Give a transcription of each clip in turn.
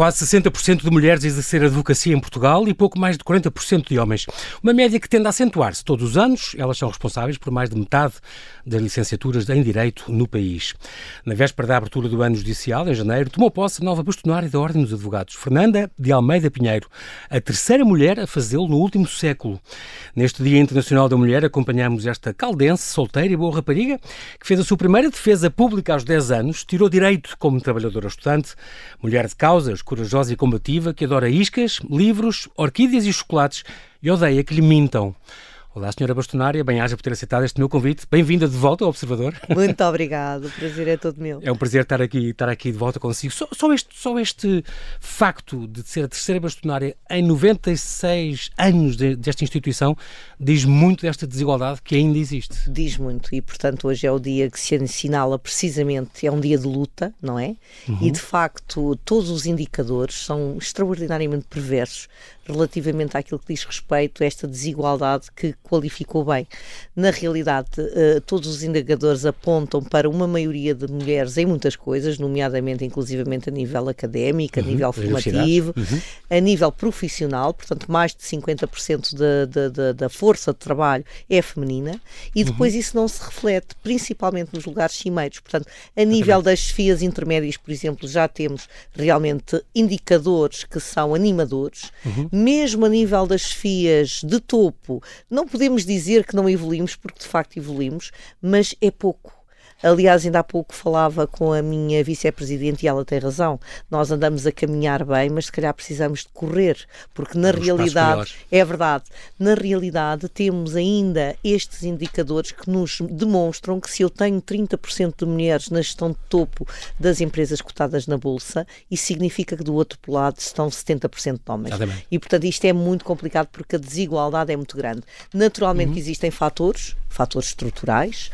quase 60% de mulheres a exercer advocacia em Portugal e pouco mais de 40% de homens. Uma média que tende a acentuar-se todos os anos. Elas são responsáveis por mais de metade das licenciaturas em Direito no país. Na véspera da abertura do ano judicial, em janeiro, tomou posse a nova bastonária da Ordem dos Advogados, Fernanda de Almeida Pinheiro, a terceira mulher a fazê-lo no último século. Neste Dia Internacional da Mulher, acompanhamos esta caldense, solteira e boa rapariga, que fez a sua primeira defesa pública aos 10 anos, tirou direito como trabalhadora estudante, mulher de causas, corajosa e combativa, que adora iscas, livros, orquídeas e chocolates e odeia que lhe mintam. Olá, senhora bastonária, bem-aja por ter aceitado este meu convite. Bem-vinda de volta ao Observador. Muito obrigado, o prazer é todo meu. É um prazer estar aqui, estar aqui de volta consigo. Só, só, este, só este facto de ser a terceira bastonária em 96 anos de, desta instituição diz muito desta desigualdade que ainda existe. Diz muito e, portanto, hoje é o dia que se assinala precisamente, é um dia de luta, não é? Uhum. E, de facto, todos os indicadores são extraordinariamente perversos relativamente àquilo que diz respeito a esta desigualdade que qualificou bem. Na realidade, uh, todos os indicadores apontam para uma maioria de mulheres em muitas coisas, nomeadamente, inclusivamente a nível académico, a uhum, nível formativo, uhum. a nível profissional, portanto, mais de 50% da, da, da, da, força de trabalho é feminina, e depois uhum. isso não se reflete principalmente nos lugares cimeiros. Portanto, a nível das chefias intermédias, por exemplo, já temos realmente indicadores que são animadores. Uhum mesmo a nível das chefias de topo, não podemos dizer que não evoluímos, porque de facto evoluímos, mas é pouco. Aliás, ainda há pouco falava com a minha vice-presidente e ela tem razão. Nós andamos a caminhar bem, mas se calhar precisamos de correr, porque na realidade, é verdade, na realidade temos ainda estes indicadores que nos demonstram que se eu tenho 30% de mulheres na gestão de topo das empresas cotadas na Bolsa, isso significa que do outro lado estão 70% de homens. Exatamente. E portanto isto é muito complicado porque a desigualdade é muito grande. Naturalmente uhum. existem fatores, fatores estruturais,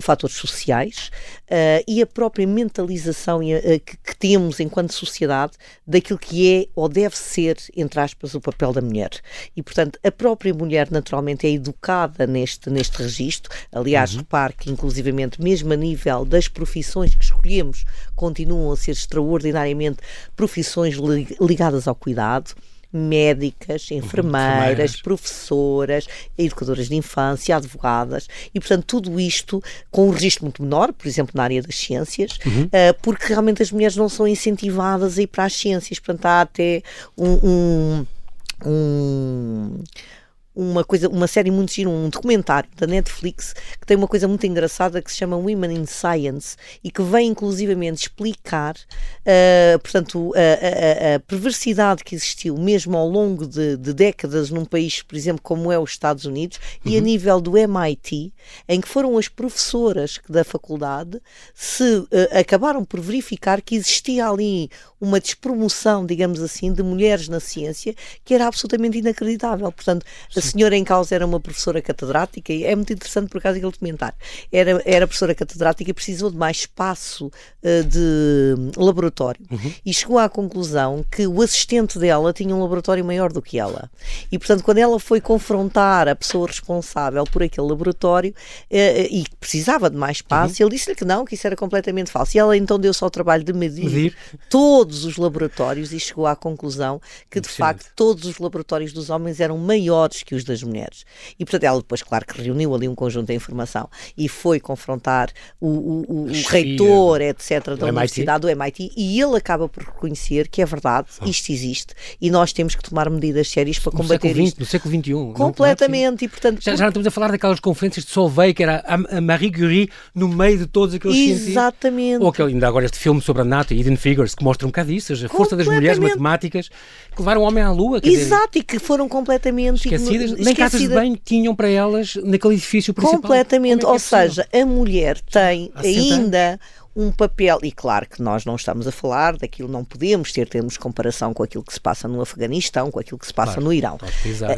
fatores sociais uh, e a própria mentalização uh, que, que, temos enquanto sociedade daquilo que é ou deve ser, entre aspas, o papel da mulher. E, portanto, a própria mulher naturalmente é educada neste, neste registro. Aliás, uhum. repare que, inclusivamente, mesmo a nível das profissões que escolhemos, continuam a ser extraordinariamente profissões ligadas ao cuidado médicas, uhum. enfermeiras, professoras, educadoras de infância, advogadas, e portanto tudo isto com um registro muito menor, por exemplo, na área das ciências, uhum. uh, porque realmente as mulheres não são incentivadas a ir para as ciências, portanto há até um, um, um uma coisa, uma série muito gira, um documentário da Netflix que tem uma coisa muito engraçada que se chama Women in Science e que vem inclusivamente explicar, uh, portanto, a, a, a, perversidade que existiu mesmo ao longo de, de, décadas num país, por exemplo, como é os Estados Unidos uhum. e a uhum. nível do MIT, em que foram as professoras da faculdade se uh, acabaram por verificar que existia ali uma despromoção, digamos assim, de mulheres na ciência que era absolutamente inacreditável. Portanto, senhora em causa era uma professora catedrática e é muito interessante por causa daquele documentário. Era, era professora catedrática e precisou de mais espaço uh, de laboratório uhum. e chegou à conclusão que o assistente dela tinha um laboratório maior do que ela. E, portanto, quando ela foi confrontar a pessoa responsável por aquele laboratório uh, e precisava de mais espaço, uhum. ele disse-lhe que não, que isso era completamente falso. E ela então deu-se ao trabalho de medir, medir. todo todos os laboratórios e chegou à conclusão que, de facto, todos os laboratórios dos homens eram maiores que os das mulheres. E, portanto, ela depois, claro, que reuniu ali um conjunto de informação e foi confrontar o, o, o reitor, etc., da Universidade MIT. do MIT e ele acaba por reconhecer que é verdade, isto existe e nós temos que tomar medidas sérias para combater no século isto. No século XXI. Completamente. e, portanto, já, já não estamos a falar daquelas conferências de Solvay, que era a, a Marie Curie no meio de todos aqueles Exatamente. Ou aquele, ainda agora este filme sobre a NATO, Hidden Figures, que mostra um bocado disso, a força das mulheres matemáticas que levaram o homem à Lua. Exato, dizer, e que foram completamente esquecidas. Esquecidas. Nem casas de banho tinham para elas naquele edifício principal. Completamente, é ou é seja, a mulher tem ainda um papel, e claro que nós não estamos a falar daquilo, não podemos ter termos comparação com aquilo que se passa no Afeganistão, com aquilo que se passa claro, no Irão.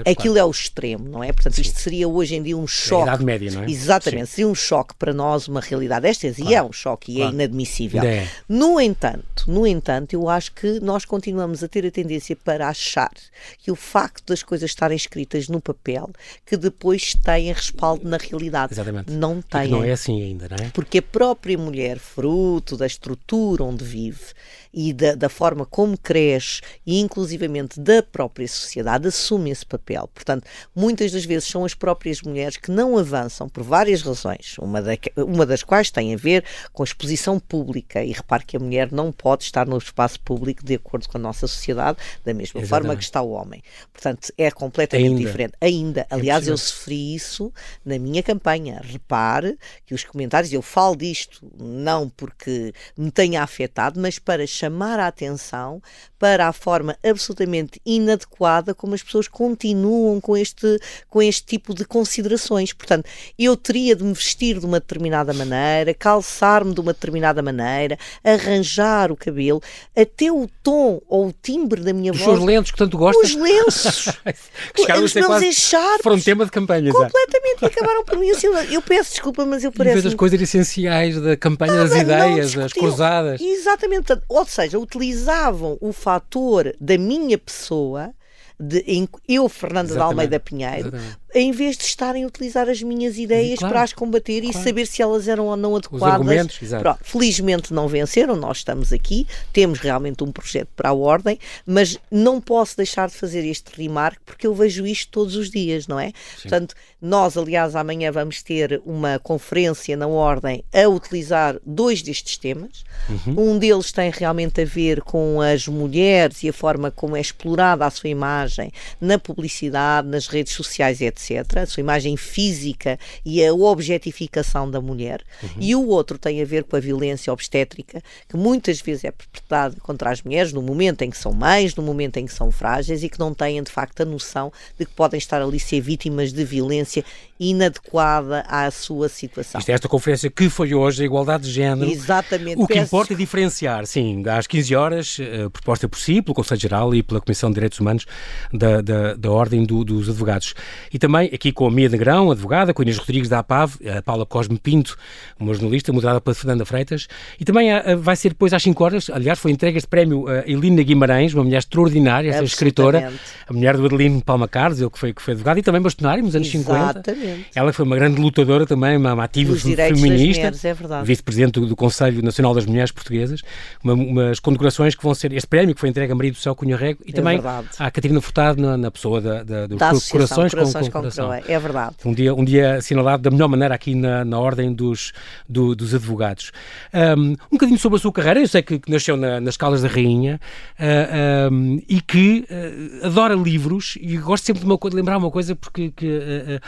Aquilo claro. é o extremo, não é? Portanto, Sim. isto seria hoje em dia um choque. É a Idade Média, não é? Exatamente, Sim. seria um choque para nós, uma realidade destas, claro. e é um choque e é inadmissível. É. No entanto, no entanto, eu acho que nós continuamos a ter a tendência para achar que o facto das coisas estarem escritas no papel, que depois têm respaldo na realidade. Exatamente. Não têm. Não é assim ainda, não é? Porque a própria mulher fruto da estrutura onde vive e da, da, forma como cresce e inclusivamente da própria sociedade assume esse papel. Portanto, muitas das vezes são as próprias mulheres que não avançam por várias razões, uma, da, uma das quais tem a ver com a exposição pública e repare que a mulher não pode estar no espaço público de acordo com a nossa sociedade da mesma Exatamente. forma que está o homem. Portanto, é completamente Ainda. diferente. Ainda, é aliás, é eu sofri isso na minha campanha. Repare que os comentários, eu falo disto não porque me tenha afetado, mas para chamar a atenção para a forma absolutamente inadequada como as pessoas continuam com este, com este tipo de considerações. Portanto, eu teria de me vestir de uma determinada maneira, calçar-me de uma determinada maneira, arranjar o cabelo, até o tom ou o timbre da minha Os voz. Os seus lenços que tanto gostas? Os lenços. os meus encharpos. Foram tema de campanha. Completamente. E acabaram por mim. Assim, eu peço desculpa, mas eu pareço... E vez as coisas essenciais da campanha das ideias, as cruzadas. Exatamente. Ou seja, utilizavam o fator da minha pessoa de, eu, Fernando de Almeida Pinheiro, Exatamente em vez de estarem a utilizar as minhas ideias claro, para as combater claro. e saber se elas eram ou não adequadas. Pronto, felizmente não venceram, nós estamos aqui, temos realmente um projeto para a Ordem, mas não posso deixar de fazer este remarque porque eu vejo isto todos os dias, não é? Sim. Portanto, nós, aliás, amanhã vamos ter uma conferência na Ordem a utilizar dois destes temas. Uhum. Um deles tem realmente a ver com as mulheres e a forma como é explorada a sua imagem na publicidade, nas redes sociais, etc a sua imagem física e a objetificação da mulher. Uhum. E o outro tem a ver com a violência obstétrica, que muitas vezes é perpetrada contra as mulheres no momento em que são mães, no momento em que são frágeis e que não têm de facto a noção de que podem estar ali ser vítimas de violência inadequada à sua situação. Isto é esta conferência que foi hoje, a igualdade de género. Exatamente. O que Peço... importa é diferenciar, sim, às 15 horas, uh, proposta por si, pelo Conselho Geral e pela Comissão de Direitos Humanos da, da, da Ordem do, dos Advogados. E também aqui com a Mia Negrão, advogada, com a Inês Rodrigues da APAV, a Paula Cosme Pinto, uma jornalista, moderada pela Fernanda Freitas. E também uh, vai ser depois às 5 horas, aliás, foi entregue este prémio a Elina Guimarães, uma mulher extraordinária, esta escritora, a mulher do Adelino Palma Carlos, ele que foi, que foi advogado, e também bastonário nos anos Exatamente. 50. Ela foi uma grande lutadora também, uma, uma ativa feminista, é vice-presidente do, do, Conselho Nacional das Mulheres Portuguesas, uma, umas condecorações que vão ser, este prémio que foi entregue a Maria do Céu Cunha Rego e é também verdade. à Catarina Furtado na, na pessoa da, da, dos da Corações, Corações com, com, Coração. É verdade. Um dia, um dia assinalado da melhor maneira aqui na, na Ordem dos, do, dos Advogados. Um, um bocadinho sobre a sua carreira, eu sei que, que nasceu na, nas Caldas da Rainha uh, um, e que uh, adora livros e gosto sempre de, uma, de lembrar uma coisa porque que, uh,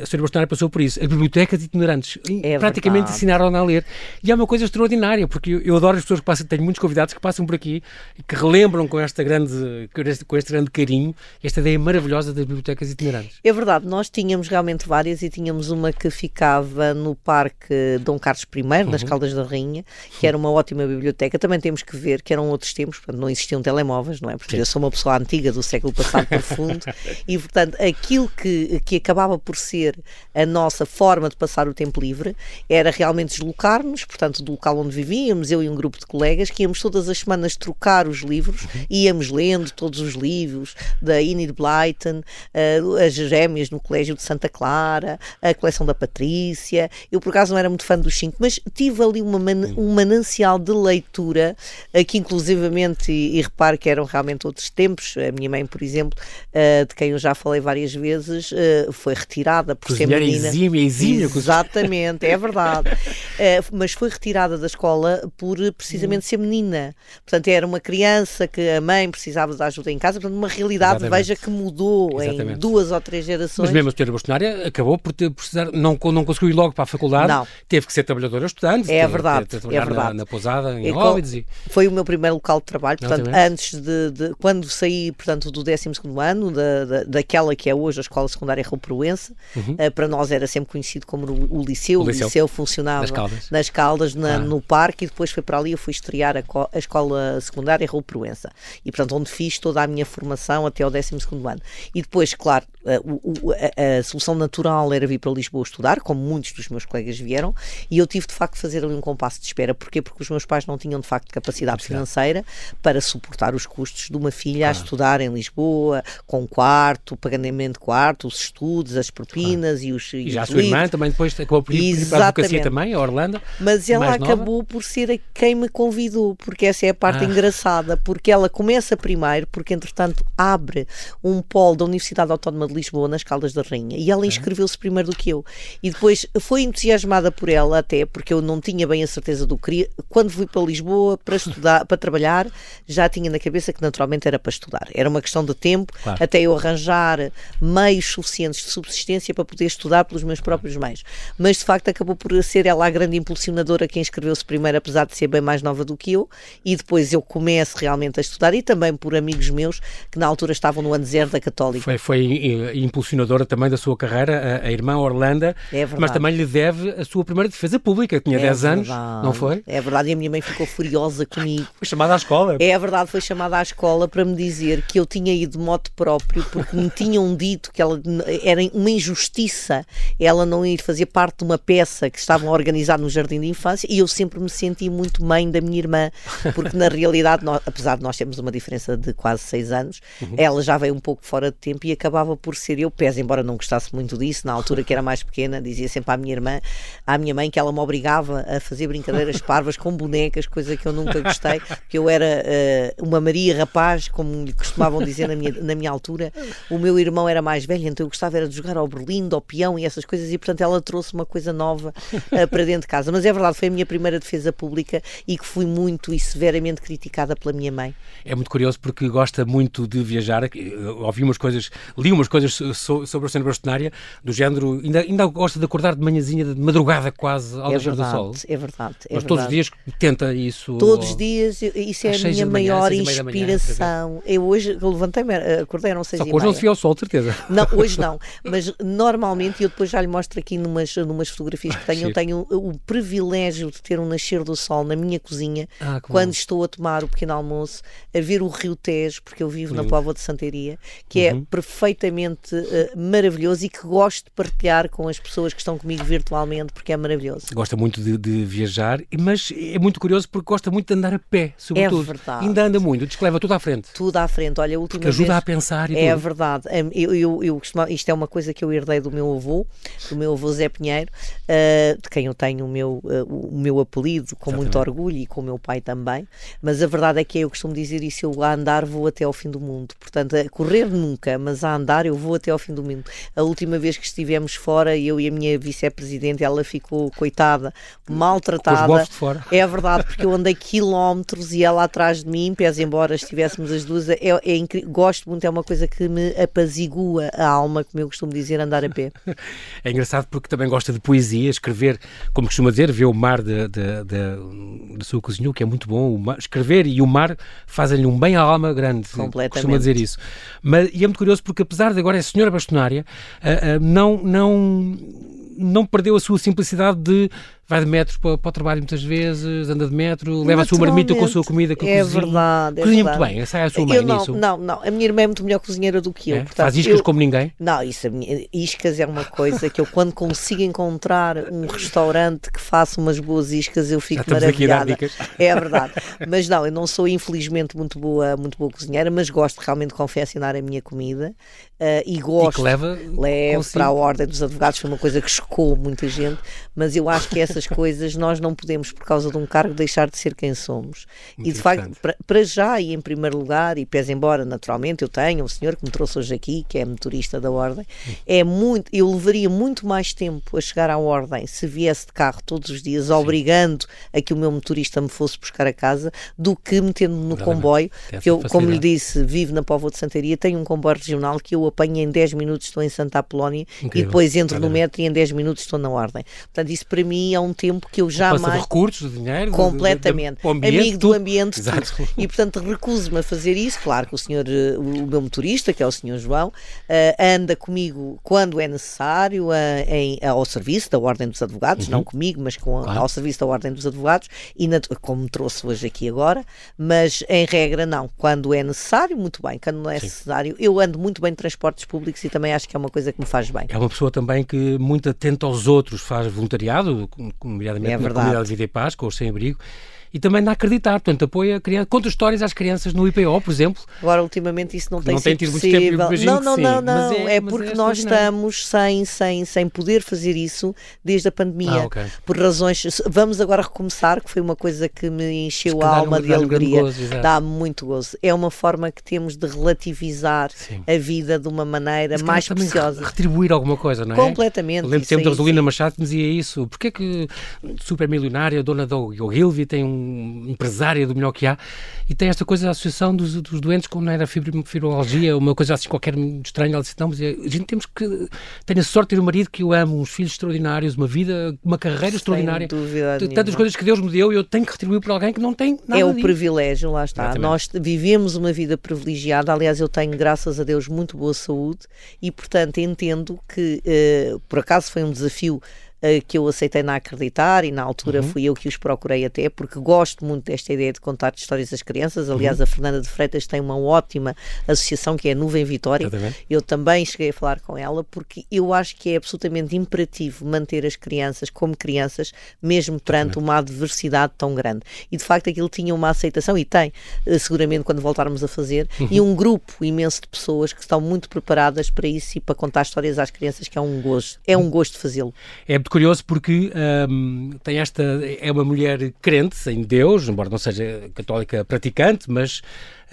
a senhora Bolsonaro passou por isso, as bibliotecas itinerantes, é praticamente verdade. ensinaram a ler. E é uma coisa extraordinária, porque eu, eu, adoro as pessoas que passam, tenho muitos convidados que passam por aqui e que relembram com, esta grande, com, este, grande carinho esta ideia maravilhosa das bibliotecas itinerantes. É verdade, nós tínhamos realmente várias e tínhamos uma que ficava no Parque Dom Carlos I, nas uhum. Caldas da Rainha, que era uma ótima biblioteca. Também temos que ver que eram outros tempos, portanto, não existiam telemóveis, não é? Porque Sim. eu sou uma pessoa antiga do século passado profundo e, portanto, aquilo que, que acabava por ser a nossa forma de passar o tempo livre era realmente deslocar-nos, portanto, do local onde vivíamos, eu e um grupo de colegas, que íamos todas as semanas trocar os livros, uhum. íamos lendo todos os livros da Enid Blyton, uh, as gêmeas no Colégio de Santa Clara, a coleção da Patrícia. Eu, por acaso, não era muito fã dos cinco, mas tive ali uma man um manancial de leitura, uh, que inclusivamente, e, e repare que eram realmente outros tempos, a minha mãe, por exemplo, uh, de quem eu já falei várias vezes, foi retirada por ser menina. Exímia, exímia. Exatamente, é verdade. mas foi retirada da escola por precisamente ser menina. Portanto, era uma criança que a mãe precisava de ajuda em casa, portanto, uma realidade, Exatamente. veja, que mudou Exatamente. em duas ou três gerações. Mas mesmo a senhora Bastonária acabou por ter precisar, não, não conseguiu ir logo para a faculdade, não. teve que ser trabalhadora estudante, é verdade, ter, ter, é verdade. Na, na pousada, em Óbidos. E... Foi o meu primeiro local de trabalho, portanto, antes de, de, quando saí, portanto, do 12 ano, da, da, daquela que é hoje a Escola Secundária Raul Proença, uhum. uh, para nós era sempre conhecido como o, o liceu, o, o liceu. liceu, funcionava Caldas, nas Caldas na, ah. no parque, e depois foi para ali, eu fui estrear a, a Escola Secundária Raul Proença, e portanto, onde fiz toda a minha formação até ao 12 ano. E depois, claro, a, a, a, solução natural era vir para Lisboa estudar, como muitos dos meus colegas vieram, e eu tive de facto de fazer ali um compasso de espera. Porquê? Porque os meus pais não tinham de facto capacidade financeira para suportar os custos de uma filha a estudar em Lisboa, com quarto, pagamento de quarto, os estudos, as propinas, ah. e os E já a sua irmã também depois acabou por ir para a advocacia também, a Orlando. Mas ela acabou nova. por ser a quem me convidou, porque essa é a parte ah. engraçada, porque ela começa primeiro, porque entretanto abre um polo da Universidade Autónoma de Lisboa nas Caldas da Rainha e ela inscreveu-se primeiro do que eu. E depois foi entusiasmada por ela até, porque eu não tinha bem a certeza do que queria. Quando fui para Lisboa para estudar, para trabalhar, já tinha na cabeça que naturalmente era para estudar. Era uma questão de tempo claro. até eu arranjar meios suficientes de subsistência para poder estudar pelos meus próprios meios. Mas de facto acabou por ser ela a grande impulsionadora que inscreveu-se primeiro, apesar de ser bem mais nova do que eu, e depois eu começo realmente a estudar e também por amigos meus que na altura estavam no ano zero da Católica. Foi, foi impulsionadora também da sua carreira, a, a irmã Orlando, é mas também lhe deve a sua primeira defesa pública, tinha é 10 verdade. anos, não foi? É verdade, e a minha mãe ficou furiosa comigo. Foi chamada à escola. É verdade, foi chamada à escola para me dizer que eu tinha ido de moto próprio porque me tinham dito que ela era uma injustiça ela não ir fazer parte de uma peça que estavam a organizar no Jardim de Infância e eu sempre me senti muito mãe da minha irmã, porque na realidade, nós, apesar de nós termos uma diferença de quase seis anos, uhum. ela já veio um pouco fora de tempo e acabava por ser eu, pese embora não gostasse muito disso, na altura que era mais pequena, dizia sempre à minha irmã, à minha mãe, que ela me obrigava a fazer brincadeiras parvas com bonecas, coisa que eu nunca gostei, porque eu era uh, uma Maria rapaz, como lhe costumavam dizer na minha, na minha altura. O meu irmão era mais velho, então eu gostava era de jogar ao Berlim, ao peão e essas coisas, e portanto ela trouxe uma coisa nova uh, para dentro de casa. Mas é verdade, foi a minha primeira defesa pública e que fui muito e severamente criticada pela minha mãe. É muito curioso porque gosta muito de viajar, ouvi umas coisas, li umas coisas sobre a cena bastonária, do género, ainda, ainda gosta de acordar de manhãzinha, de madrugada quase, ao é verdade, do sol. É verdade, é Mas verdade. todos os dias tenta isso? Todos os dias, isso é a minha maior manhã, inspiração. Manhã, eu hoje levantei-me, acordei, não sei Só que hoje não se viu ao sol, certeza. Não, hoje não, mas normalmente, eu depois já lhe mostro aqui numas, numas fotografias que tenho, eu tenho o, o privilégio de ter um nascer do sol na minha cozinha, ah, quando estou a tomar o pequeno almoço, a ver o Rio Tejo, porque eu vivo na Póvoa de Santeria, que é uhum. é perfeitamente uh, maravilhoso e que gosto de partilhar com as pessoas que estão comigo virtualmente, porque é maravilhoso. Gosta muito de, de viajar, mas é muito curioso porque gosta muito de andar a pé, sobretudo. É verdade. Ainda anda muito, diz que leva tudo à frente. Tudo à frente. Olha, a última porque ajuda vez... a pensar e É tudo. verdade. Eu, eu, eu, isto é uma coisa que eu herdei do meu avô, do meu avô Zé Pinheiro, uh, de quem eu tenho o meu, uh, o meu apelido com Exatamente. muito orgulho e com o meu pai também. Mas a verdade é que eu costumo dizer isso: eu a andar vou até ao fim do mundo. Portanto, a correr nunca, mas a andar eu vou até ao fim do mundo. A última vez que estivemos fora, eu e a minha vice-presidente, ela ficou coitada, maltratada. É verdade, porque eu andei quilómetros e ela atrás de mim, pese embora estivéssemos as duas. É, é gosto muito, é uma coisa que me apazigua a alma, como eu costumo dizer, andar a pé. É engraçado porque também gosta de poesia, escrever, como costuma dizer, ver o mar da sua cozinha, o que é muito bom. Mar, escrever e o mar fazem-lhe um bem à alma grande. Completamente. Costuma dizer isso. Mas, e é muito curioso porque, apesar de agora é senhora bastonária, uh, uh, não, não, não perdeu a sua simplicidade de vai de metro para, para, o trabalho muitas vezes, anda de metro, leva a sua marmita com a sua comida que é cozinha. Verdade, é cozinha verdade. muito bem, é a sua mãe eu não, nisso. Não, não, a minha irmã é muito melhor cozinheira do que eu. É? Portanto, Faz iscas eu, como ninguém? Não, isso, minha, iscas é uma coisa que eu quando consigo encontrar um restaurante que faça umas boas iscas, eu fico maravilhada. É verdade. Mas não, eu não sou infelizmente muito boa, muito boa cozinheira, mas gosto realmente de confeccionar a minha comida uh, e gosto. E que leva levo para a ordem dos advogados, foi uma coisa que chocou muita gente, mas eu acho que essas coisas nós não podemos, por causa de um cargo, deixar de ser quem somos. Muito e de facto, para, já e em primeiro lugar, e pese embora naturalmente eu tenha um senhor que me trouxe hoje aqui, que é motorista da Ordem, é muito, eu levaria muito mais tempo a chegar à Ordem se viesse de carro todos os dias, Sim. obrigando a que o meu motorista me fosse buscar a casa, do que metendo-me no comboio, que eu, como lhe disse, vivo na Póvoa de Santaria, tenho um comboio regional que eu apanho em 10 minutos, estou em Santa Apolónia, Incrível. e depois entro no metro e em 10 minutos estou na Ordem. Portanto, isso para mim é um tempo que eu jamais. De recursos, de dinheiro, completamente. De, de, ambiente, amigo do ambiente. Exato. E portanto recuso-me a fazer isso. Claro que o senhor, eh, o meu motorista, que é o senhor João, uh, anda comigo quando é necessário uh, em, ao serviço da Ordem dos Advogados, uhum. não comigo, mas com, claro. ao serviço da Ordem dos Advogados, e na, como trouxe hoje aqui agora, mas em regra não. Quando é necessário, muito bem. Quando não é Sim. necessário, eu ando muito bem de transportes públicos e também acho que é uma coisa que me faz bem. É uma pessoa também que muito atenta aos outros, faz voluntariado, nomeadamente é na comunidade de Vida e Paz, com os sem-abrigo, e também a acreditar, portanto, apoia a criança, conta histórias às crianças no IPO, por exemplo. Agora, ultimamente, isso não tem não sido tem tido possível. muito tempo, não, não, não, não, mas é- é, mas porque é nós estamos sem, sem, sem poder fazer isso desde a pandemia, Ah, ok. por razões. Vamos agora recomeçar, que foi uma coisa que me encheu a alma um- de dá-lhe um alegria, gozo, dá-me muito gozo. É uma forma que temos de relativizar Sim. a vida de uma maneira Se mais preciosa. retribuir alguma coisa, não é? Completamente. Eu lembro isso tempo da Rosalina. Machado que dizia isso. Porquê que super milionária, dona da Ogilvy, tem um empresária do melhor que há e tem esta coisa da associação dos, dos doentes como não era fibro- fibromialgia, uma coisa assim qualquer estranha. Ela disse, não, mas é- a gente temos que... Tenho a sorte de ter um marido que eu amo, uns filhos extraordinários, uma vida, uma carreira extraordinária. dúvida T- nenhuma. Tantas coisas que Deus me deu e eu tenho que retribuir por alguém que não tem nada É o disso. privilégio, lá está. Exatamente. Nós vivemos uma vida privilegiada. Aliás, eu tenho, graças a Deus, muito boa saúde e, portanto, entendo que, eh, por acaso, foi um desafio que eu aceitei na acreditar e na altura Uhum. fui eu que os procurei até, porque gosto muito desta ideia de contar histórias às crianças. Aliás, Uhum. a Fernanda de Freitas tem uma ótima associação que é a Nuvem Vitória. Exatamente. Eu também cheguei a falar com ela porque eu acho que é absolutamente imperativo manter as crianças como crianças, mesmo perante uma adversidade tão grande. E de facto aquilo tinha uma aceitação e tem, eh, seguramente quando voltarmos a fazer, e um grupo imenso de pessoas que estão muito preparadas para isso e para contar histórias às crianças, que é um gosto. É um gosto fazê-lo. É curioso porque hum, tem esta é uma mulher crente em Deus, embora não seja católica praticante, mas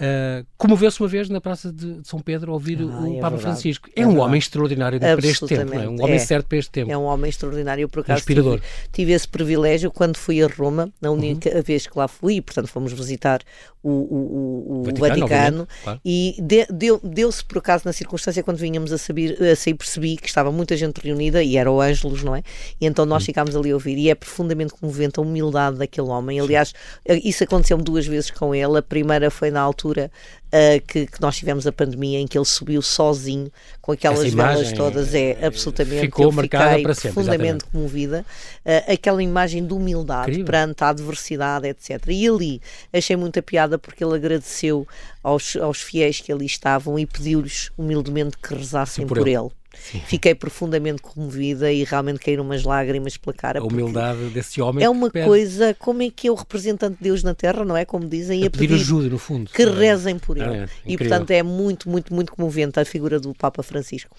uh, comoveu-se uma vez na Praça de, São Pedro ouvir Ah, o é Papa verdade. Francisco. É, É um verdade. homem extraordinário para este tempo, é? um homem é. certo para este tempo. É um homem extraordinário. Por acaso, Inspirador. tive, tive esse privilégio quando fui a Roma, na única Uhum. vez que lá fui, portanto fomos visitar o, o, o- Vaticano, Vaticano, claro. e de- deu- deu-se por acaso na circunstância quando vinhamos a, saber, a sair, percebi que estava muita gente reunida e era o Ângelos, não é? E então nós ficámos ali a ouvir, e é profundamente comovente a humildade daquele homem. Aliás, isso aconteceu-me duas vezes com ele. A primeira foi na altura ah, que, que nós tivemos a pandemia em que ele subiu sozinho com aquelas velas todas. É eh, absolutamente. ficou marcada para sempre, profundamente comovida. Ah, aquela imagem de humildade Incrível. perante a adversidade, etc. E ali achei muita piada porque ele agradeceu aos, aos fiéis que ali estavam e pediu-lhes humildemente que rezassem Sim, por por, ele. ele. Fiquei profundamente comovida e realmente caíram umas lágrimas pela cara. A humildade desse homem É uma coisa, como é que é o representante de Deus na Terra, não é? Como dizem, a pedir ajuda, no fundo. que é? rezem por ele. Ah, é, e portanto é muito, muito, muito comovente a figura do Papa Francisco.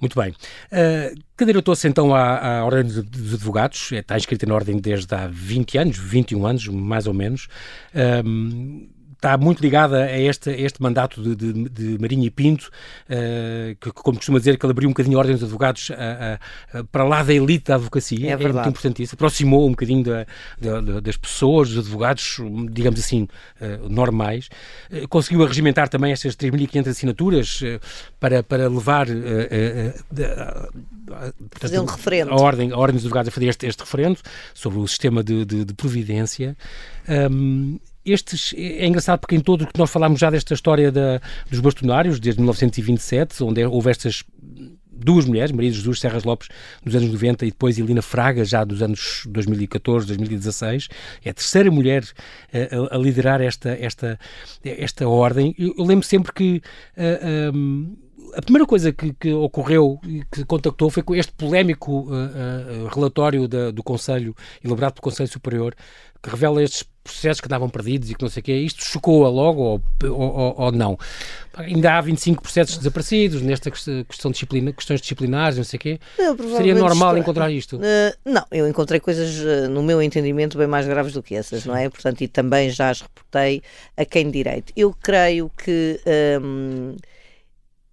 Muito bem. Uh, Candidatou-se então à, à Ordem dos- dos Advogados, está inscrita na Ordem desde há 20 anos, 21 anos, mais ou menos. Um, está muito ligada a este, a este mandato de, de, de Marinho e Pinto, uh, que, como costuma dizer, que ele abriu um bocadinho a Ordem dos Advogados a- a- para lá da elite da advocacia. É É, verdade. muito importante isso. Aproximou um bocadinho da- da- da- das pessoas, dos advogados, digamos assim, normais. Conseguiu arregimentar também estas 3.500 assinaturas para, para levar Fazer um referendo. A ordem, a ordem dos advogados a fazer este, este referendo sobre o sistema de, de- de providência. Um, estes, é engraçado porque em todo o que nós falámos já desta história da, dos bastonários, desde 1927, onde é, houve estas duas mulheres, Maria Jesus Serras Lopes, nos anos 90 e depois Elina Fraga, já dos anos 2014, 2016, é a terceira mulher eh, a, a liderar esta, esta, esta ordem. Eu, eu lembro sempre que eh, um, a primeira coisa que, que ocorreu e que contactou foi com este polémico uh, uh, relatório da- do Conselho, elaborado pelo Conselho Superior, que revela estes processos que andavam perdidos e que não sei o quê. Isto chocou-a logo ou, ou, ou- não? Ainda há 25 processos desaparecidos nesta quest- questão disciplina, questões disciplinares, não sei o quê. Eu, Seria normal estou- encontrar isto? Uh, não, eu encontrei coisas, uh, no meu entendimento, bem mais graves do que essas, não é? Portanto, e também já as reportei a quem de direito. Eu creio que. um,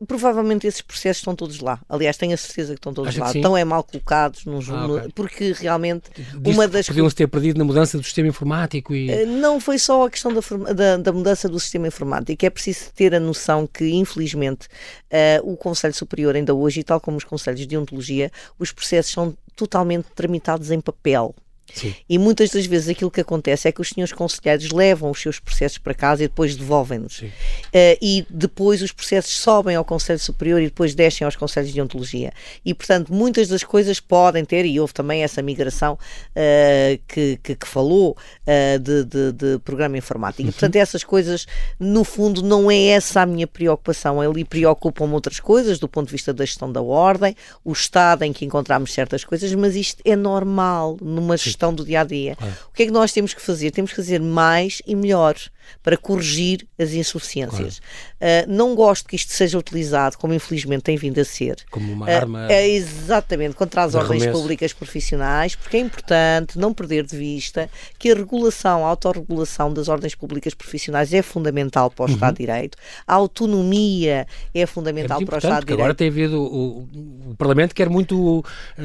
Provavelmente esses processos estão todos lá. Aliás, tenho a certeza que estão todos que lá. Estão é mal colocados, nos, Ah, no- ok. porque realmente Diz uma das Podiam-se ter perdido na mudança do sistema informático e... Eh, Não foi só a questão da, da- da mudança do sistema informático, é preciso ter a noção que, infelizmente, eh, o Conselho Superior, ainda hoje, e tal como os Conselhos de Ontologia, os processos são totalmente tramitados em papel. Sim. E muitas das vezes aquilo que acontece é que os senhores conselheiros levam os seus processos para casa e depois devolvem-nos. Eh, e depois os processos sobem ao Conselho Superior e depois descem aos Conselhos de Ontologia. E, portanto, muitas das coisas podem ter, e houve também essa migração eh, que, que, que falou eh, de, de- de programa informático. E, portanto, essas coisas, no fundo, não é essa a minha preocupação. Ali preocupam-me outras coisas, do ponto de vista da gestão da ordem, o estado em que encontramos certas coisas, mas isto é normal numa gestão gestão do dia a dia. O que é que nós temos que fazer? Temos que fazer mais e melhor para corrigir as insuficiências. Uh, não gosto que isto seja utilizado, como infelizmente tem vindo a ser. Como uma arma. Uh, exatamente, contra as ordens públicas profissionais, porque é importante não perder de vista que a regulação, a autorregulação das ordens públicas profissionais é fundamental para o uhum. Estado de Direito, a autonomia é fundamental é para o Estado de Direito. Agora tem havido o, o Parlamento quer muito. Uh,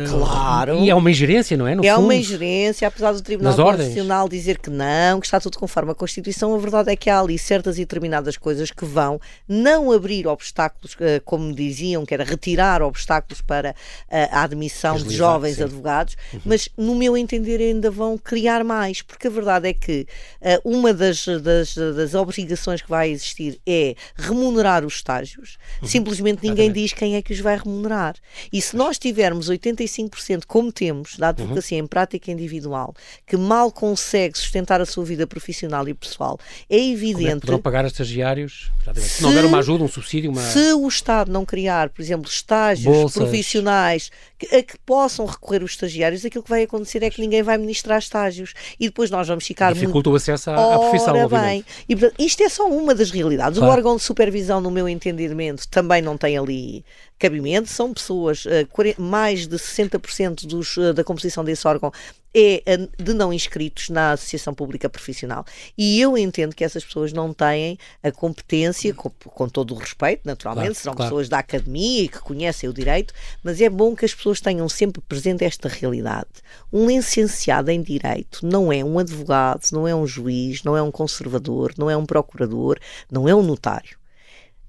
claro. E é uma ingerência, não é? No é fundo. uma ingerência, apesar do Tribunal Constitucional dizer que não, que está tudo conforme a Constituição, verdade é que há ali certas e determinadas coisas que vão não abrir obstáculos, eh, como diziam, que era retirar obstáculos para eh, a admissão de jovens sim. advogados, uhum. mas no meu entender ainda vão criar mais, porque a verdade é que eh, uma das, das, das obrigações que vai existir é remunerar os estágios, uhum. simplesmente ninguém diz quem é que os vai remunerar. E se nós tivermos 85%, como temos, da advocacia uhum. em prática individual, que mal consegue sustentar a sua vida profissional e pessoal, é evidente. Como é poderão pagar estagiários? Se não houver uma ajuda, um subsídio, uma... Se o Estado não criar, por exemplo, estágios Bolsas. profissionais que, a que possam recorrer os estagiários, aquilo que vai acontecer é que ninguém vai ministrar estágios e depois nós vamos ficar. Dificulta muito... o acesso à, à profissão. Ora bem, e, portanto, isto é só uma das realidades. Claro. O órgão de supervisão, no meu entendimento, também não tem ali cabimento. São pessoas, uh, mais de 60% dos, uh, da composição desse órgão é uh, de não inscritos na Associação Pública Profissional. E eu entendo que essas pessoas não têm a competência, com, com todo o respeito, naturalmente, claro, serão claro. pessoas da academia e que conhecem o direito, mas é bom que as pessoas tenham sempre presente esta realidade. Um licenciado em direito não é um advogado, não é um juiz, não é um conservador, não é um procurador, não é um notário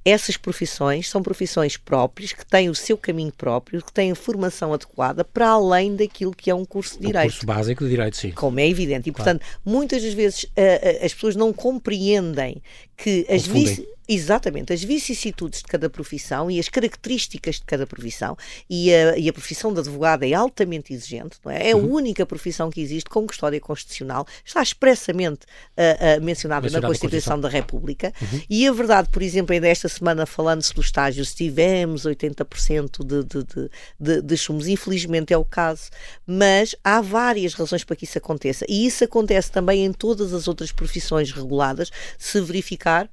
essas profissões são profissões próprias, que têm o seu caminho próprio, que têm formação adequada para além daquilo que é um curso de Direito. Um curso básico de Direito, sim. Como é evidente. E, claro. portanto, muitas das vezes uh, as pessoas não compreendem que as vice Exatamente, as vicissitudes de cada profissão e as características de cada profissão, e a, e a profissão de advogado é altamente exigente, não é? É a uhum. única profissão que existe com custódia constitucional, está expressamente uh, uh, mencionada na Constituição, da República, uhum. e a verdade, por exemplo, ainda esta semana falando-se do estágio, se tivemos 80% de, de, de, de, de chumos, infelizmente é o caso, mas há várias razões para que isso aconteça, e isso acontece também em todas as outras profissões reguladas, se verificar buscar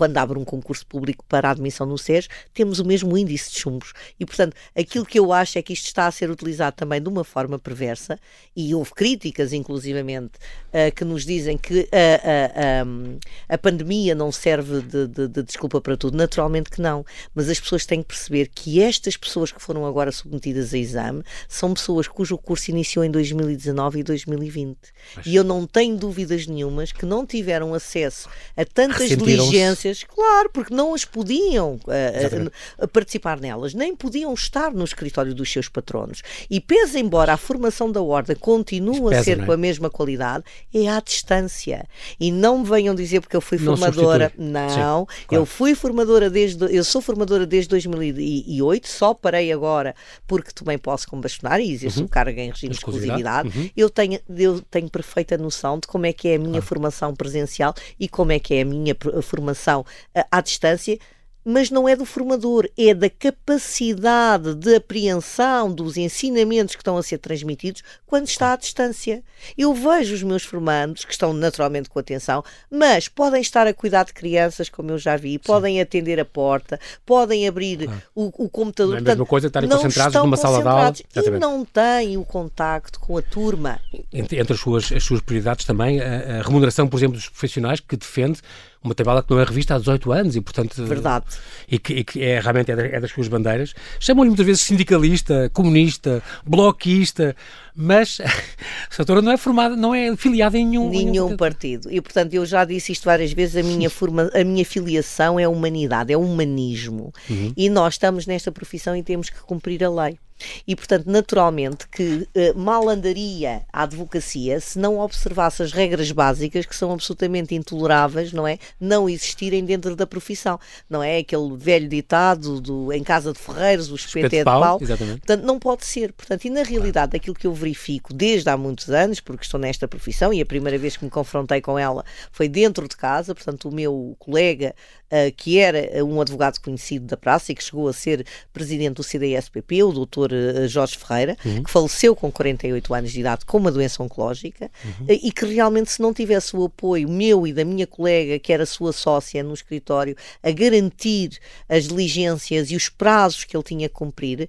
quando abre um concurso público para a admissão no SES, temos o mesmo índice de chumbos. E, portanto, aquilo que eu acho é que isto está a ser utilizado também de uma forma perversa, e houve críticas, inclusivamente, uh, que nos dizem que a, a, a, a pandemia não serve de, de, de, desculpa para tudo. Naturalmente que não. Mas as pessoas têm que perceber que estas pessoas que foram agora submetidas a exame são pessoas cujo curso iniciou em 2019 e 2020. Mas... E eu não tenho dúvidas nenhumas que não tiveram acesso a tantas diligências claro, porque não as podiam uh, uh, participar nelas, nem podiam estar no escritório dos seus patronos. E pese embora a formação da ordem continue a ser é? com a mesma qualidade, é à distância. E não me venham dizer porque eu fui não formadora. Substitui. Não, Sim, claro. eu fui formadora desde, eu sou formadora desde 2008, só parei agora porque também posso combastonar e exerço uhum. carga em regime de exclusividade. Uhum. Eu, tenho, eu tenho perfeita noção de como é que é a minha formação presencial e como é que é a minha formação eh, à distância, mas não é do formador, é da capacidade de apreensão dos ensinamentos que estão a ser transmitidos quando está à distância. Eu vejo os meus formandos, que estão naturalmente com atenção, mas podem estar a cuidar de crianças, como eu já vi, podem Sim. atender a porta, podem abrir ah. o, o, computador. Não é a mesma coisa estarem concentrados numa sala de aula. E não têm o contacto com a turma. Entre, entre as, suas, as suas prioridades também, a, a remuneração, por exemplo, dos profissionais que defende uma tabela que não é revista há 18 anos e, portanto. Verdade. E que, e que é, realmente é, é das suas bandeiras. Chamam-lhe muitas vezes sindicalista, comunista, bloquista, mas a doutora não é formada, não é filiada em nenhum, nenhum, nenhum partido. E, portanto, eu já disse isto várias vezes: a minha, forma, a minha filiação é humanidade, é humanismo. Uhum. E nós estamos nesta profissão e temos que cumprir a lei. E, portanto, naturalmente que uh, mal andaria a advocacia se não observasse as regras básicas que são absolutamente intoleráveis, não é? Não existirem dentro da profissão. Não é aquele velho ditado do em casa de ferreiros, o espeto é de pau. Exatamente. Portanto, não pode ser. Portanto, e na realidade, aquilo que eu verifico desde há muitos anos, porque estou nesta profissão e a primeira vez que me confrontei com ela foi dentro de casa, portanto, o meu colega uh, que era um advogado conhecido da praça e que chegou a ser presidente do CDSPP, o doutor uh, Jorge Ferreira, uhum. que faleceu com 48 anos de idade com uma doença oncológica uhum. uh, e que realmente se não tivesse o apoio meu e da minha colega, que era sua sócia no escritório, a garantir as diligências e os prazos que ele tinha que cumprir,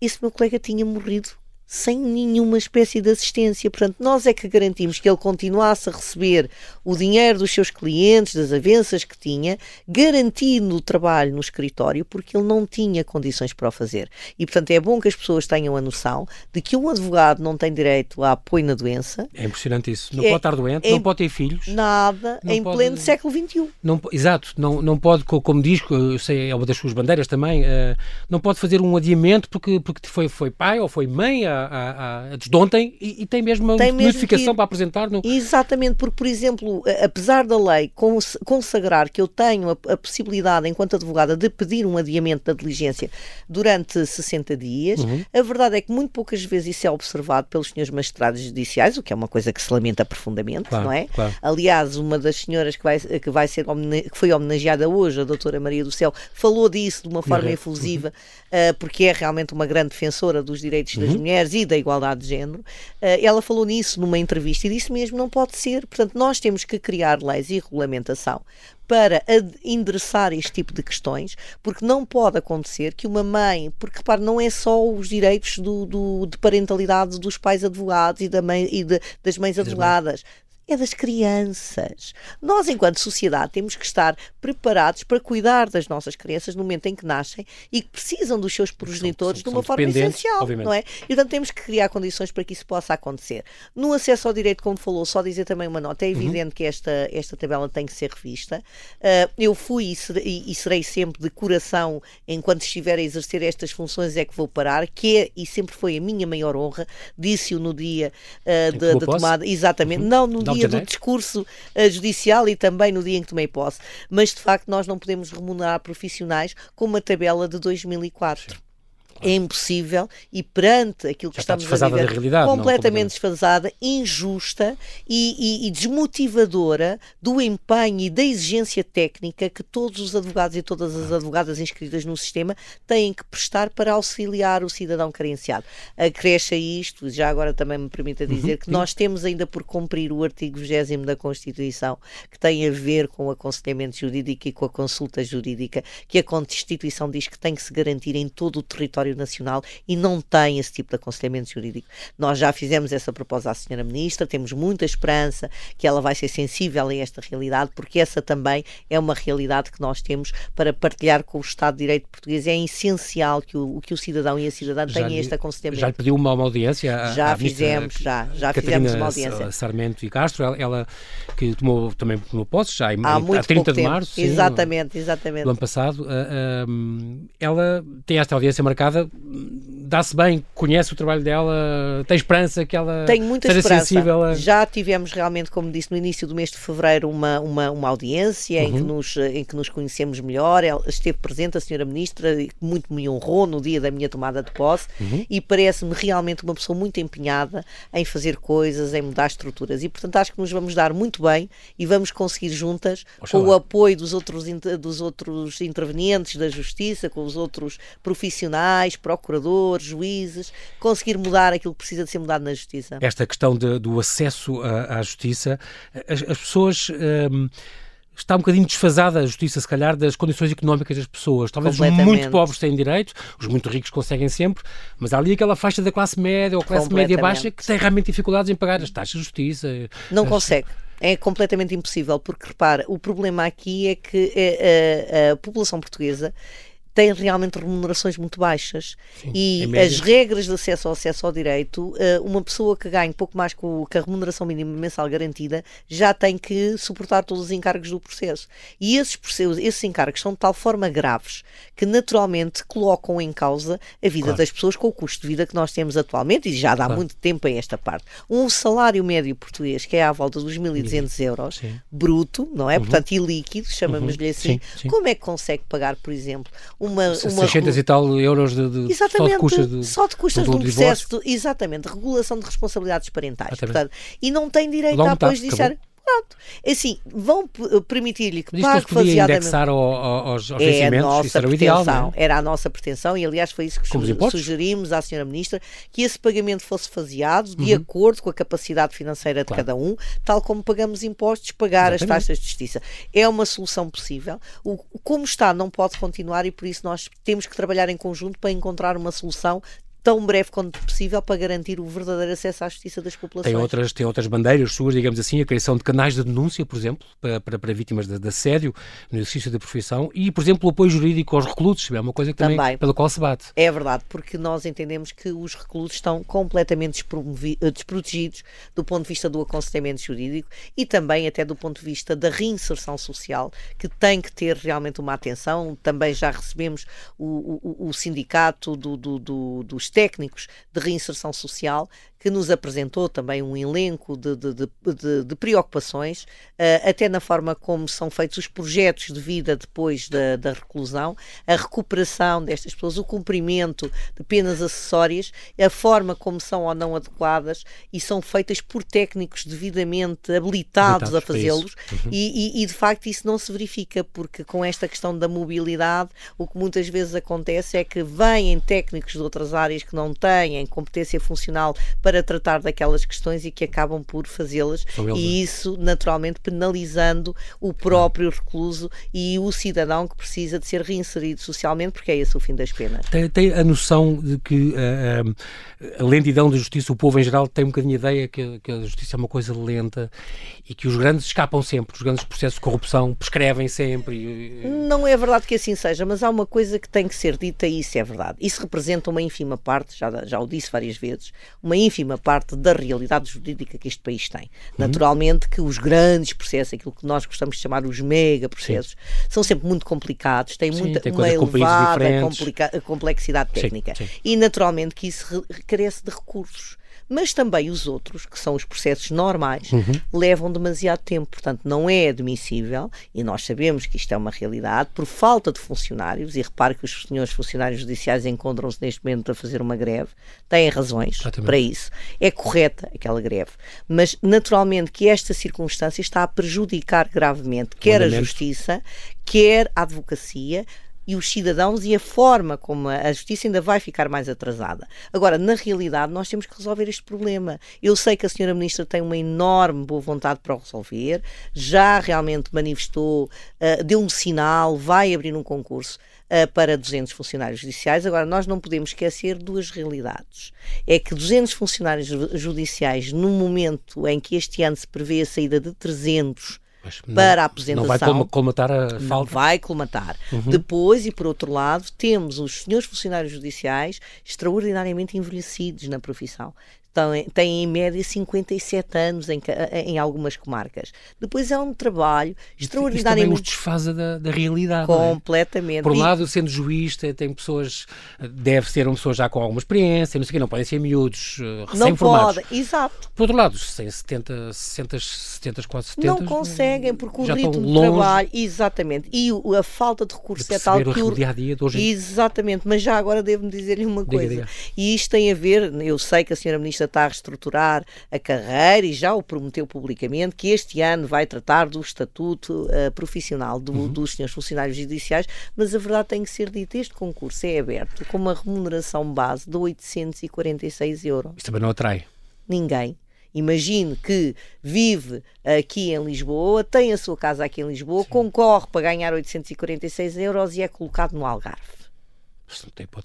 esse meu colega tinha morrido sem nenhuma espécie de assistência. Portanto, nós é que garantimos que ele continuasse a receber o dinheiro dos seus clientes, das avanças que tinha, garantindo o trabalho no escritório, porque ele não tinha condições para o fazer. E, portanto, é bom que as pessoas tenham a noção de que um advogado não tem direito a apoio na doença. É impressionante isso. Não é, pode estar doente, é, não pode ter filhos. Nada, em pode, pleno século XXI. Não, exato, não, não pode, como diz, eu sei, é uma das suas bandeiras também, uh, não pode fazer um adiamento porque, porque foi, foi pai ou foi mãe a a, a, e, e, tem mesmo uma tem notificação para apresentar. No... Exatamente, porque, por exemplo, apesar da lei consagrar que eu tenho a, a, possibilidade, enquanto advogada, de pedir um adiamento da diligência durante 60 dias, uhum. a verdade é que muito poucas vezes isso é observado pelos senhores magistrados judiciais, o que é uma coisa que se lamenta profundamente, claro, não é? Claro. Aliás, uma das senhoras que vai, que vai ser que foi homenageada hoje, a doutora Maria do Céu, falou disso de uma forma uhum. efusiva, uh, porque é realmente uma grande defensora dos direitos das uhum. Mulheres e da igualdade de género, eh, ela falou nisso numa entrevista e disse mesmo: não pode ser. Portanto, nós temos que criar leis e regulamentação para endereçar este tipo de questões, porque não pode acontecer que uma mãe, porque repare, não é só os direitos do, do de parentalidade dos pais advogados e, da mãe, e de, das mães advogadas, é das crianças. Nós, enquanto sociedade, temos que estar preparados para cuidar das nossas crianças no momento em que nascem e que precisam dos seus progenitores são, são, de uma forma essencial, obviamente. não é? E, portanto, temos que criar condições para que isso possa acontecer. No acesso ao direito, como falou, só dizer também uma nota, é uhum. evidente uhum. que esta, esta tabela tem que ser revista. Uh, eu fui e serei, sempre de coração, enquanto estiver a exercer estas funções, é que vou parar, que é e sempre foi a minha maior honra, disse-o no dia uh, da, da tomada, exatamente, uhum. não no dia dia do discurso uh, judicial e também no dia em que tomei posse. Mas, de facto, nós não podemos remunerar profissionais com uma tabela de 2004. Sim é impossível e perante aquilo que Já estamos a viver, realidade, completamente desfasada, injusta e, e, e, desmotivadora do empenho e da exigência técnica que todos os advogados e todas as advogadas inscritas no sistema têm que prestar para auxiliar o cidadão carenciado. Acresce a isto, já agora também me permita uhum, dizer uhum, que sim. nós temos ainda por cumprir o artigo 20 da Constituição, que tem a ver com o aconselhamento jurídico e com a consulta jurídica, que a Constituição diz que tem que se garantir em todo o território território nacional e não tem esse tipo de aconselhamento jurídico. Nós já fizemos essa proposta à Senhora Ministra, temos muita esperança que ela vai ser sensível a esta realidade, porque essa também é uma realidade que nós temos para partilhar com o Estado de Direito português. É essencial que o, que o cidadão e a cidadã já tenham este aconselhamento. Já lhe pediu uma, uma audiência? À, já à fizemos, já, já fizemos uma audiência. Sarmento e Castro, ela, ela que tomou também tomou posse já em, há, há 30 de março. Sim, exatamente, exatamente. Do ano passado. Uh, uh, ela tem esta audiência marcada dá-se bem, conhece o trabalho dela, tem esperança que ela Tenho muita seja esperança. sensível a... Já tivemos realmente, como disse, no início do mês de fevereiro uma, uma, uma audiência uhum. em, que nos, em que nos conhecemos melhor. Ela esteve presente, a senhora Ministra, muito me honrou no dia da minha tomada de posse uhum. e parece-me realmente uma pessoa muito empenhada em fazer coisas, em mudar estruturas. E, portanto, acho que nos vamos dar muito bem e vamos conseguir juntas, Oxalá. com o apoio dos outros, dos outros intervenientes da Justiça, com os outros profissionais, procuradores, juízes, conseguir mudar aquilo que precisa de ser mudado na justiça. Esta questão de, do acesso à, à justiça, as, as pessoas. Um, está um bocadinho desfasada a justiça, se calhar, das condições económicas das pessoas. Talvez os muito pobres têm direito, os muito ricos conseguem sempre, mas há ali aquela faixa da classe média ou classe média baixa que tem realmente dificuldades em pagar as taxas de justiça. Não as... consegue. É completamente impossível, porque repara, o problema aqui é que a, eh, a, a população portuguesa têm realmente remunerações muito baixas Sim, e as regras de acesso ao acesso ao direito, eh, uma pessoa que ganha pouco mais que a remuneração mínima mensal garantida já tem que suportar todos os encargos do processo. E esses, processos, esses encargos são de tal forma graves que naturalmente colocam em causa a vida claro. das pessoas com o custo de vida que nós temos atualmente e já dá claro. muito tempo a esta parte. Um salário médio português que é à volta dos 1.200 euros, Sim. bruto, não é? Uhum. Portanto, ilíquido, chamamos-lhe uhum. assim. Sim, como é que consegue pagar, por exemplo, uma. uma 600 e tal euros de, de só de custas de, só de, custas de um processo, de, exatamente, regulação de responsabilidades parentais. Portanto, e não tem direito a apoio judiciário. Pronto. É assim, vão permitir-lhe que Mas pague podia indexar ao, ao, aos, aos é a nossa era pretensão, ideal, é? Era a nossa pretensão e, aliás, foi isso que sugerimos à Sra. Ministra, que esse pagamento fosse faseado de uhum. acordo com a capacidade financeira de claro. cada um, tal como pagamos impostos, pagar Exatamente. as taxas de justiça. É uma solução possível. O, como está, não pode continuar e por isso nós temos que trabalhar em conjunto para encontrar uma solução tão breve quanto possível para garantir o verdadeiro acesso à justiça das populações. Tem outras, tem outras bandeiras suas, digamos assim, a criação de canais de denúncia, por exemplo, para, para, para vítimas de, de, assédio no exercício da profissão e, por exemplo, o apoio jurídico aos reclusos, é uma coisa que também, também. pela qual se bate. É verdade, porque nós entendemos que os reclusos estão completamente eh, desprotegidos do ponto de vista do aconselhamento jurídico e também até do ponto de vista da reinserção social, que tem que ter realmente uma atenção. Também já recebemos o, o, o sindicato do, do, do, dos técnicos de reinserção social que nos apresentou também um elenco de, de, de, de preocupações, uh, até na forma como são feitos os projetos de vida depois da, da, reclusão, a recuperação destas pessoas, o cumprimento de penas acessórias, a forma como são ou não adequadas e são feitas por técnicos devidamente habilitados a fazê-los uhum. e, e, e, de facto isso não se verifica porque com esta questão da mobilidade o que muitas vezes acontece é que vêm técnicos de outras áreas que não têm competência funcional para para tratar daquelas questões e que acabam por fazê-las e isso naturalmente penalizando o próprio recluso e o cidadão que precisa de ser reinserido socialmente porque é esse o fim das penas. Tem, tem a noção de que uh, a lentidão da justiça, o povo em geral tem um bocadinho a ideia que, que, a justiça é uma coisa lenta e que os grandes escapam sempre, os grandes processos de corrupção prescrevem sempre. Não é verdade que assim seja, mas há uma coisa que tem que ser dita e isso é verdade. Isso representa uma ínfima parte, já, já o disse várias vezes, uma ínfima parte da realidade jurídica que este país tem. Uhum. Naturalmente que os grandes processos, aquilo que nós gostamos de chamar os mega processos, sim. são sempre muito complicados, têm sim, muita, uma elevada complexidade técnica. Sim, e naturalmente que isso carece de recursos mas também os outros, que são os processos normais, uhum. levam demasiado tempo. Portanto, não é admissível, e nós sabemos que isto é uma realidade, por falta de funcionários, e repare que os senhores funcionários judiciais encontram-se neste momento a fazer uma greve, têm razões Exatamente. para isso. É correta aquela greve. Mas, naturalmente, que esta circunstância está a prejudicar gravemente quer a justiça, quer a advocacia, e os cidadãos e a forma como a justiça ainda vai ficar mais atrasada. Agora, na realidade, nós temos que resolver este problema. Eu sei que a senhora ministra tem uma enorme boa vontade para o resolver, já realmente manifestou, uh, deu um sinal, vai abrir um concurso uh, para 200 funcionários judiciais. Agora, nós não podemos esquecer duas realidades. É que 200 funcionários judiciais, no momento em que este ano se prevê a saída de 300 para a aposentação. Não vai colmatar a falta? Não vai colmatar. Uhum. Depois, e por outro lado, temos os senhores funcionários judiciais extraordinariamente envelhecidos na profissão têm em média 57 anos em, em algumas comarcas. Depois é um trabalho extraordinariamente. Isso também os desfaz da, da realidade. Completamente. É? Por um lado, sendo juiz, tem pessoas, deve ser uma pessoa já com alguma experiência, não sei o quê, não podem ser miúdos uh, recém-formados. Não pode, exato. Por outro lado, sem 70, 60, 70, quase 70. Não conseguem, porque o ritmo de trabalho. Exatamente. E a falta de recursos é tal que. O dia a dia de hoje. Exatamente, mas já agora devo-me dizer-lhe uma diga, coisa. Diga. E isto tem a ver, eu sei que a senhora Ministra está a reestruturar a carreira e já o prometeu publicamente que este ano vai tratar do estatuto uh, profissional do, uhum. dos senhores funcionários judiciais, mas a verdade tem que ser dita, este concurso é aberto com uma remuneração base de 846 euros. Isto também não atrai? Ninguém. Imagine que vive aqui em Lisboa, tem a sua casa aqui em Lisboa, Sim. concorre para ganhar 846 euros e é colocado no Algarve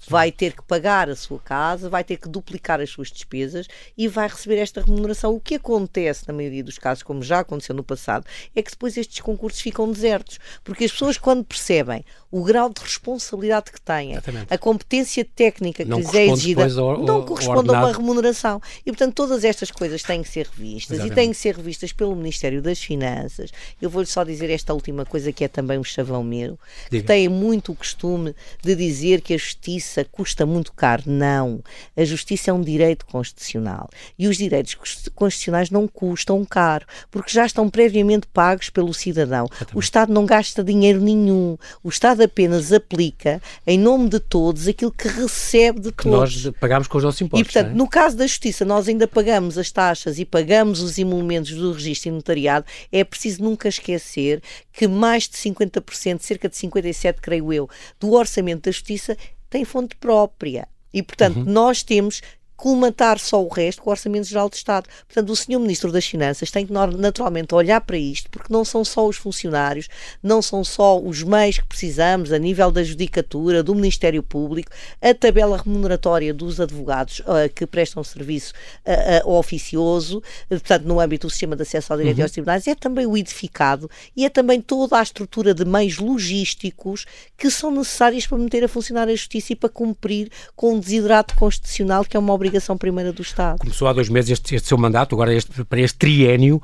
vai ter que pagar a sua casa, vai ter que duplicar as suas despesas e vai receber esta remuneração. O que acontece na maioria dos casos, como já aconteceu no passado, é que depois estes concursos ficam desertos, porque as pessoas quando percebem o grau de responsabilidade que têm, Exatamente. a competência técnica que não lhes é exigida, ao, não corresponde a uma remuneração. E portanto todas estas coisas têm que ser revistas Exatamente. e têm que ser revistas pelo Ministério das Finanças. Eu vou-lhe só dizer esta última coisa que é também um chavão meu, Diga. que tem muito o costume de dizer que a justiça custa muito caro. Não. A justiça é um direito constitucional. E os direitos constitucionais não custam caro, porque já estão previamente pagos pelo cidadão. O Estado não gasta dinheiro nenhum. O Estado apenas aplica, em nome de todos, aquilo que recebe de que todos. nós pagamos com os nossos impostos. E, portanto, é? no caso da justiça, nós ainda pagamos as taxas e pagamos os emolumentos do registro e notariado. É preciso nunca esquecer que mais de 50%, cerca de 57%, creio eu, do orçamento da justiça tem fonte própria. E, portanto, uhum. nós temos colmatar só o resto com o Orçamento Geral de Estado. Portanto, o Sr. Ministro das Finanças tem que naturalmente olhar para isto, porque não são só os funcionários, não são só os meios que precisamos a nível da judicatura, do Ministério Público, a tabela remuneratória dos advogados uh, que prestam serviço uh, uh, oficioso, portanto, no âmbito do sistema de acesso ao direito uhum. e aos tribunais, é também o edificado e é também toda a estrutura de meios logísticos que são necessários para meter a funcionar a justiça e para cumprir com um desidrato constitucional que é uma obrigação obrigação primeira do Estado. Começou há dois meses este, este seu mandato, agora este, para este triênio.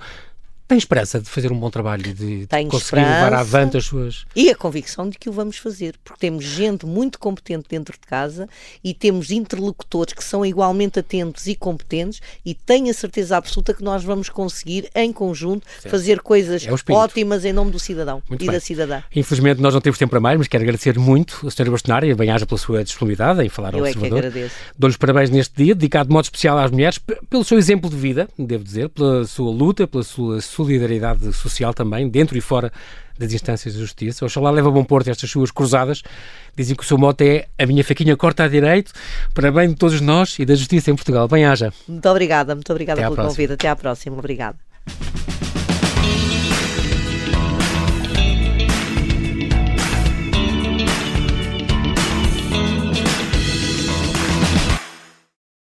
Tem esperança de fazer um bom trabalho e de, conseguir levar avante as suas. E a convicção de que o vamos fazer, porque temos gente muito competente dentro de casa e temos interlocutores que são igualmente atentos e competentes e tenho a certeza absoluta que nós vamos conseguir, em conjunto, certo. fazer coisas é ótimas em nome do cidadão muito e bem. da cidadã. Infelizmente nós não temos tempo para mais, mas quero agradecer muito a Sra. Bastonária e bem-aja pela sua disponibilidade em falar ao Eu Observador. É que agradeço. Dou-lhes parabéns neste dia, dedicado de modo especial às mulheres, pelo seu exemplo de vida, devo dizer, pela sua luta, pela sua solidariedade social também, dentro e fora das instâncias de justiça. Oxalá leva a bom porto estas suas cruzadas. Dizem que o seu mote é a minha faquinha corta a direito, para bem de todos nós e da justiça em Portugal. Bem-haja. Muito obrigada, muito obrigada Até pelo convite. Até à próxima. Obrigada.